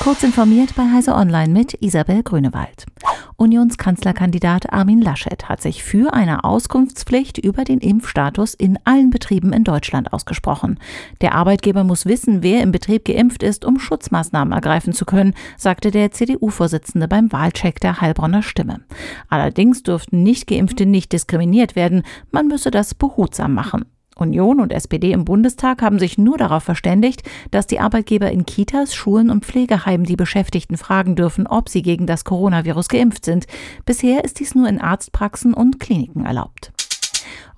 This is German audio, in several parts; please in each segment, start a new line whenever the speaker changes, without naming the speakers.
Kurz informiert bei Heise Online mit Isabel Grünewald. Unionskanzlerkandidat Armin Laschet hat sich für eine Auskunftspflicht über den Impfstatus in allen Betrieben in Deutschland ausgesprochen. Der Arbeitgeber muss wissen, wer im Betrieb geimpft ist, um Schutzmaßnahmen ergreifen zu können, sagte der CDU-Vorsitzende beim Wahlcheck der Heilbronner Stimme. Allerdings dürften Nichtgeimpfte nicht diskriminiert werden, man müsse das behutsam machen. Union und SPD im Bundestag haben sich nur darauf verständigt, dass die Arbeitgeber in Kitas, Schulen und Pflegeheimen die Beschäftigten fragen dürfen, ob sie gegen das Coronavirus geimpft sind. Bisher ist dies nur in Arztpraxen und Kliniken erlaubt.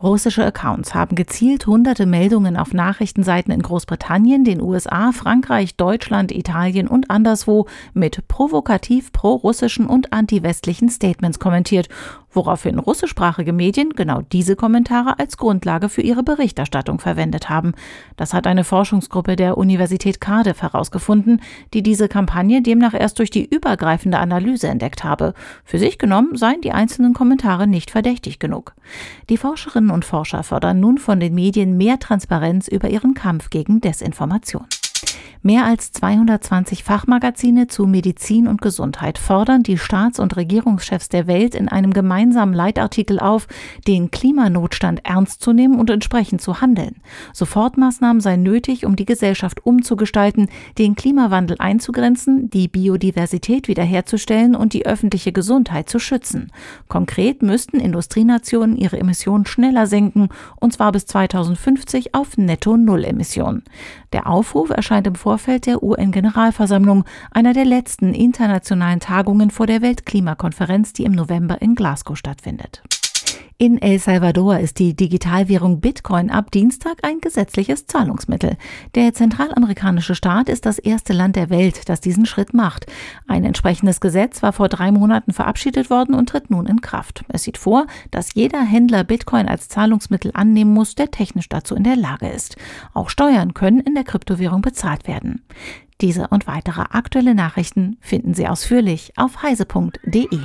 Russische Accounts haben gezielt hunderte Meldungen auf Nachrichtenseiten in Großbritannien, den USA, Frankreich, Deutschland, Italien und anderswo mit provokativ pro-russischen und anti-westlichen Statements kommentiert woraufhin russischsprachige Medien genau diese Kommentare als Grundlage für ihre Berichterstattung verwendet haben. Das hat eine Forschungsgruppe der Universität Cardiff herausgefunden, die diese Kampagne demnach erst durch die übergreifende Analyse entdeckt habe. Für sich genommen seien die einzelnen Kommentare nicht verdächtig genug. Die Forscherinnen und Forscher fordern nun von den Medien mehr Transparenz über ihren Kampf gegen Desinformation. Mehr als 220 Fachmagazine zu Medizin und Gesundheit fordern die Staats- und Regierungschefs der Welt in einem gemeinsamen Leitartikel auf, den Klimanotstand ernst zu nehmen und entsprechend zu handeln. Sofortmaßnahmen seien nötig, um die Gesellschaft umzugestalten, den Klimawandel einzugrenzen, die Biodiversität wiederherzustellen und die öffentliche Gesundheit zu schützen. Konkret müssten Industrienationen ihre Emissionen schneller senken, und zwar bis 2050 auf Netto-Null-Emissionen. Der Aufruf erscheint im Vorfeld der UN-Generalversammlung, einer der letzten internationalen Tagungen vor der Weltklimakonferenz, die im November in Glasgow stattfindet. In El Salvador ist die Digitalwährung Bitcoin ab Dienstag ein gesetzliches Zahlungsmittel. Der zentralamerikanische Staat ist das erste Land der Welt, das diesen Schritt macht. Ein entsprechendes Gesetz war vor drei Monaten verabschiedet worden und tritt nun in Kraft. Es sieht vor, dass jeder Händler Bitcoin als Zahlungsmittel annehmen muss, der technisch dazu in der Lage ist. Auch Steuern können in der Kryptowährung bezahlt werden. Diese und weitere aktuelle Nachrichten finden Sie ausführlich auf heise.de.